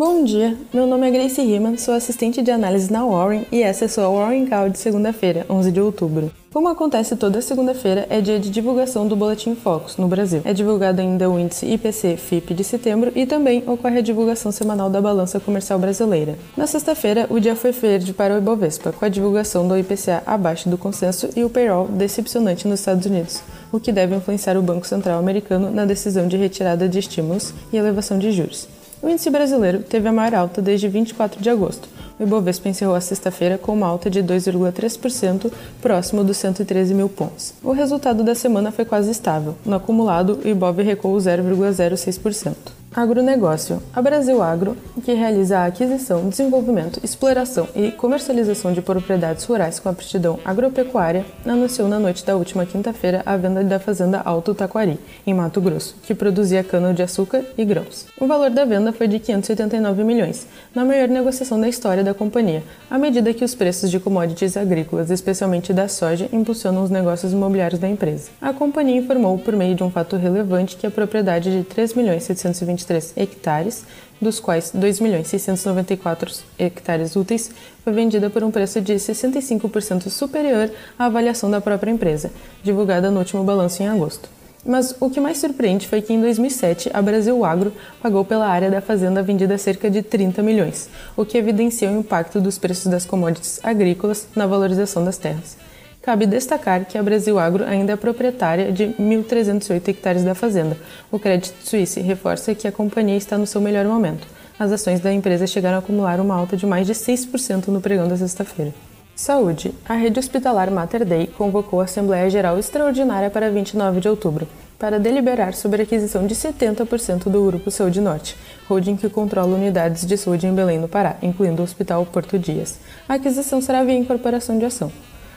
Bom dia, meu nome é Grace Riemann, sou assistente de análise na Warren e essa é sua Warren Call de segunda-feira, 11 de outubro. Como acontece toda segunda-feira, é dia de divulgação do Boletim Focus no Brasil. É divulgado ainda o índice IPC-FIP de setembro e também ocorre a divulgação semanal da balança comercial brasileira. Na sexta-feira, o dia foi verde para o Ibovespa, com a divulgação do IPCA abaixo do consenso e o payroll decepcionante nos Estados Unidos, o que deve influenciar o Banco Central americano na decisão de retirada de estímulos e elevação de juros. O índice brasileiro teve a maior alta desde 24 de agosto. O Ibovespa encerrou a sexta-feira com uma alta de 2,3%, próximo dos 113 mil pontos. O resultado da semana foi quase estável. No acumulado, o Ibov recuou 0,06%. Agronegócio. A Brasil Agro, que realiza a aquisição, desenvolvimento, exploração e comercialização de propriedades rurais com aptidão agropecuária, anunciou na noite da última quinta-feira a venda da fazenda Alto Taquari, em Mato Grosso, que produzia cana-de-açúcar e grãos. O valor da venda foi de 589 milhões, na maior negociação da história da companhia, à medida que os preços de commodities agrícolas, especialmente da soja, impulsionam os negócios imobiliários da empresa. A companhia informou por meio de um fato relevante que a propriedade de 3 milhões 720 23 hectares, dos quais 2.694 hectares úteis, foi vendida por um preço de 65% superior à avaliação da própria empresa, divulgada no último balanço em agosto. Mas o que mais surpreende foi que em 2007 a Brasil Agro pagou pela área da fazenda vendida cerca de 30 milhões, o que evidencia o impacto dos preços das commodities agrícolas na valorização das terras. Cabe destacar que a Brasil Agro ainda é proprietária de 1.308 hectares da fazenda. O Credit Suisse reforça que a companhia está no seu melhor momento. As ações da empresa chegaram a acumular uma alta de mais de 6% no pregão da sexta-feira. Saúde. A rede hospitalar Mater Dei convocou a Assembleia Geral Extraordinária para 29 de outubro para deliberar sobre a aquisição de 70% do Grupo Saúde Norte, holding que controla unidades de saúde em Belém, no Pará, incluindo o Hospital Porto Dias. A aquisição será via incorporação de ação.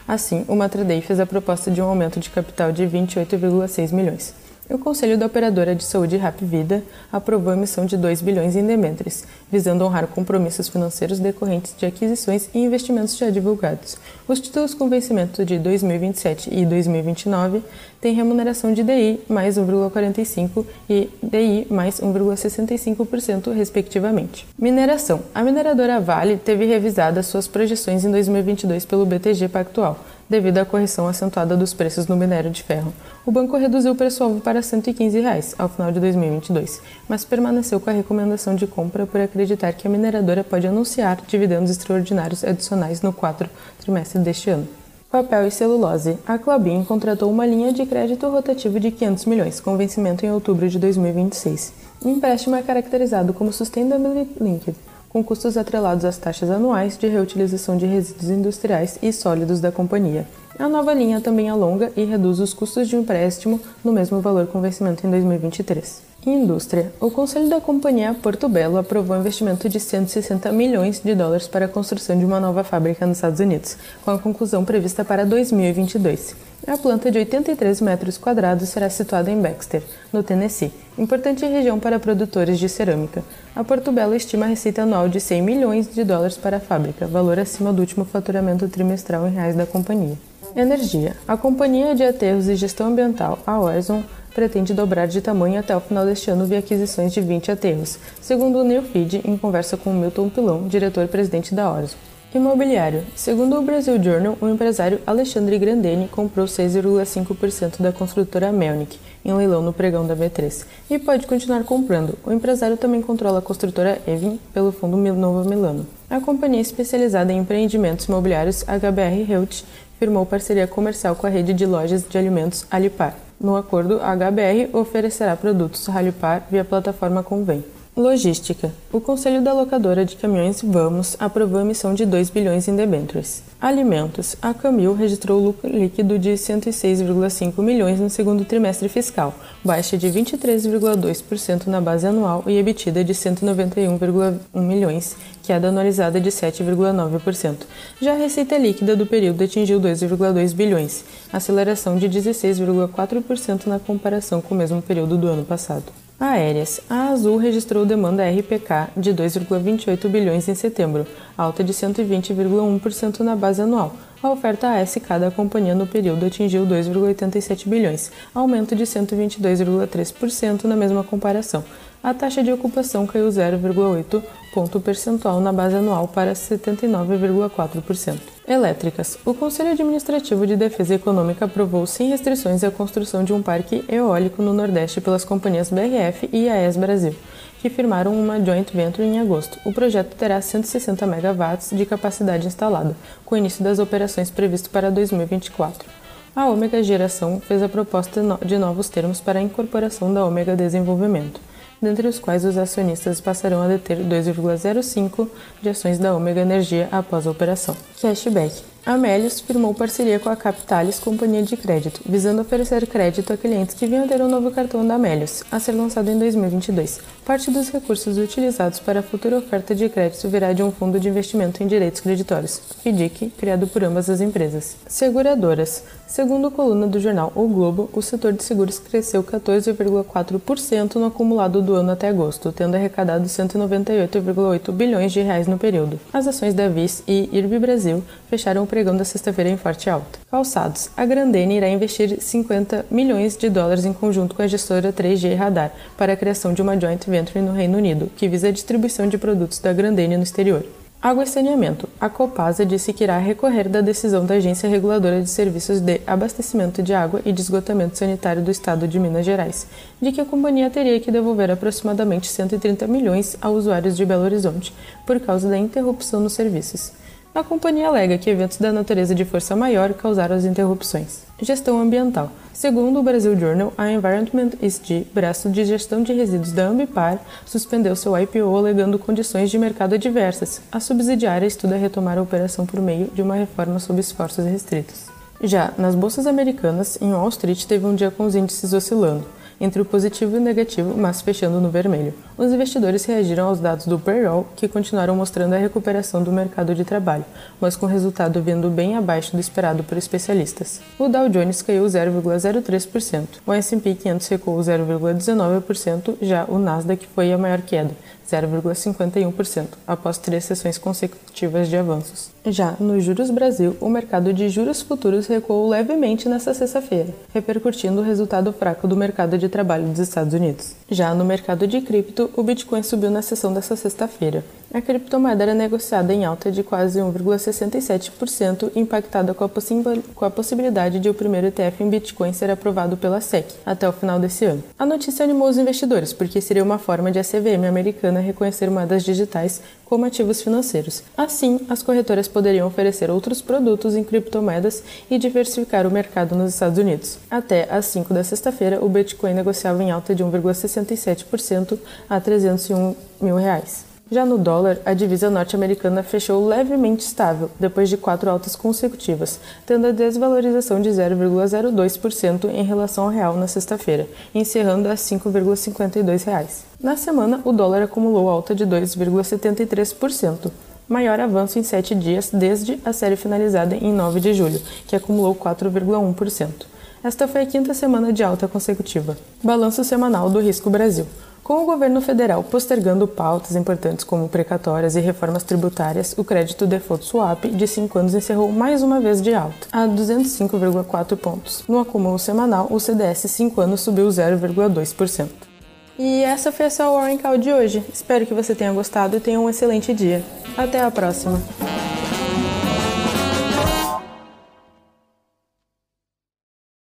Assim, o Matradei fez a proposta de um aumento de capital de 28,6 milhões. O Conselho da Operadora de Saúde Rap Vida aprovou a emissão de 2 bilhões em debêntures, visando honrar compromissos financeiros decorrentes de aquisições e investimentos já divulgados. Os títulos com vencimento de 2027 e 2029 têm remuneração de DI mais 1,45% e DI mais 1,65%, respectivamente. Mineração. A mineradora Vale teve revisadas suas projeções em 2022 pelo BTG Pactual devido à correção acentuada dos preços no minério de ferro. O banco reduziu o preço-alvo para 115 reais, ao final de 2022, mas permaneceu com a recomendação de compra por acreditar que a mineradora pode anunciar dividendos extraordinários adicionais no quarto trimestre deste ano. Papel e celulose. A Clabin contratou uma linha de crédito rotativo de 500 milhões, com vencimento em outubro de 2026. O empréstimo é caracterizado como Sustainability Linked com custos atrelados às taxas anuais de reutilização de resíduos industriais e sólidos da companhia. A nova linha também alonga e reduz os custos de empréstimo no mesmo valor com vencimento em 2023. Indústria. O Conselho da Companhia Porto Belo aprovou um investimento de 160 milhões de dólares para a construção de uma nova fábrica nos Estados Unidos, com a conclusão prevista para 2022. A planta de 83 metros quadrados será situada em Baxter, no Tennessee, importante região para produtores de cerâmica. A Porto Belo estima a receita anual de 100 milhões de dólares para a fábrica, valor acima do último faturamento trimestral em reais da companhia. Energia. A Companhia de Aterros e Gestão Ambiental, a Horizon, pretende dobrar de tamanho até o final deste ano via aquisições de 20 aterros, segundo o Neofeed em conversa com Milton Pilão, diretor-presidente da Horizon. Imobiliário. Segundo o Brasil Journal, o empresário Alexandre Grandeni comprou 6,5% da construtora Melnick em leilão no pregão da V3 e pode continuar comprando. O empresário também controla a construtora Evin pelo fundo Nova Milano. A companhia especializada em empreendimentos imobiliários HBR Health firmou parceria comercial com a rede de lojas de alimentos Alipar. No acordo, a HBR oferecerá produtos Alipar via plataforma Convém. Logística. O Conselho da Locadora de Caminhões Vamos aprovou a emissão de 2 bilhões em debêntures. Alimentos. A Camil registrou lucro líquido de 106,5 milhões no segundo trimestre fiscal, baixa de 23,2% na base anual e EBITDA de 191,1 milhões, queda anualizada de 7,9%. Já a receita líquida do período atingiu 2,2 bilhões, aceleração de 16,4% na comparação com o mesmo período do ano passado. Aéreas. A Azul registrou demanda RPK de 2,28 bilhões em setembro, alta de 120,1% na base anual. A oferta ASK da companhia no período atingiu 2,87 bilhões, aumento de 122,3% na mesma comparação. A taxa de ocupação caiu 0,8 ponto percentual na base anual para 79,4%. Elétricas. O Conselho Administrativo de Defesa Econômica aprovou sem restrições a construção de um parque eólico no Nordeste pelas companhias BRF e AES Brasil, que firmaram uma joint venture em agosto. O projeto terá 160 megawatts de capacidade instalada, com início das operações previsto para 2024. A Ômega Geração fez a proposta de novos termos para a incorporação da Ômega Desenvolvimento dentre os quais os acionistas passarão a deter 2,05 de ações da Ômega Energia após a operação. Cashback. A Melius firmou parceria com a Capitalis Companhia de Crédito, visando oferecer crédito a clientes que vinham ter um novo cartão da Melius, a ser lançado em 2022. Parte dos recursos utilizados para a futura oferta de crédito virá de um fundo de investimento em direitos creditórios, FDIC, criado por ambas as empresas. Seguradoras. Segundo a coluna do jornal O Globo, o setor de seguros cresceu 14,4% no acumulado do ano até agosto, tendo arrecadado 198,8 bilhões de reais no período. As ações da Viz e IRB Brasil fecharam o pregão da sexta-feira em forte alta. Calçados. A Grandene irá investir 50 milhões de dólares em conjunto com a gestora 3G Radar para a criação de uma joint venture no Reino Unido, que visa a distribuição de produtos da Grandene no exterior. Água e saneamento. A Copasa disse que irá recorrer da decisão da Agência Reguladora de Serviços de Abastecimento de Água e de Esgotamento Sanitário do Estado de Minas Gerais, de que a companhia teria que devolver aproximadamente 130 milhões a usuários de Belo Horizonte por causa da interrupção nos serviços. A companhia alega que eventos da natureza de força maior causaram as interrupções. Gestão ambiental. Segundo o Brasil Journal, a Environment ESG, braço de gestão de resíduos da Ambipar, suspendeu seu IPO alegando condições de mercado adversas. A subsidiária estuda retomar a operação por meio de uma reforma sob esforços restritos. Já nas bolsas americanas, em Wall Street teve um dia com os índices oscilando entre o positivo e o negativo, mas fechando no vermelho. Os investidores reagiram aos dados do payroll, que continuaram mostrando a recuperação do mercado de trabalho, mas com resultado vindo bem abaixo do esperado por especialistas. O Dow Jones caiu 0,03%, o S&P 500 recuou 0,19%, já o Nasdaq foi a maior queda, 0,51%, após três sessões consecutivas de avanços. Já no Juros Brasil, o mercado de juros futuros recuou levemente nesta sexta-feira, repercutindo o resultado fraco do mercado de trabalho dos Estados Unidos. Já no mercado de cripto, o Bitcoin subiu na sessão desta sexta-feira. A criptomoeda era negociada em alta de quase 1,67%, impactada com a, com a possibilidade de o primeiro ETF em Bitcoin ser aprovado pela SEC até o final desse ano. A notícia animou os investidores, porque seria uma forma de a CVM americana reconhecer moedas digitais como ativos financeiros. Assim, as corretoras poderiam oferecer outros produtos em criptomoedas e diversificar o mercado nos Estados Unidos. Até às 5 da sexta-feira, o Bitcoin negociava em alta de 1,67% a 301 mil reais. Já no dólar, a divisa norte-americana fechou levemente estável, depois de quatro altas consecutivas, tendo a desvalorização de 0,02% em relação ao real na sexta-feira, encerrando a R$ 5,52. Na semana, o dólar acumulou alta de 2,73%, maior avanço em sete dias desde a série finalizada em 9 de julho, que acumulou 4,1%. Esta foi a quinta semana de alta consecutiva. Balanço semanal do Risco Brasil. Com o governo federal postergando pautas importantes como precatórias e reformas tributárias, o crédito default swap de 5 anos encerrou mais uma vez de alta, a 205,4 pontos. No acúmulo semanal, o CDS 5 anos subiu 0,2%. E essa foi a sua Warren Call de hoje. Espero que você tenha gostado e tenha um excelente dia. Até a próxima!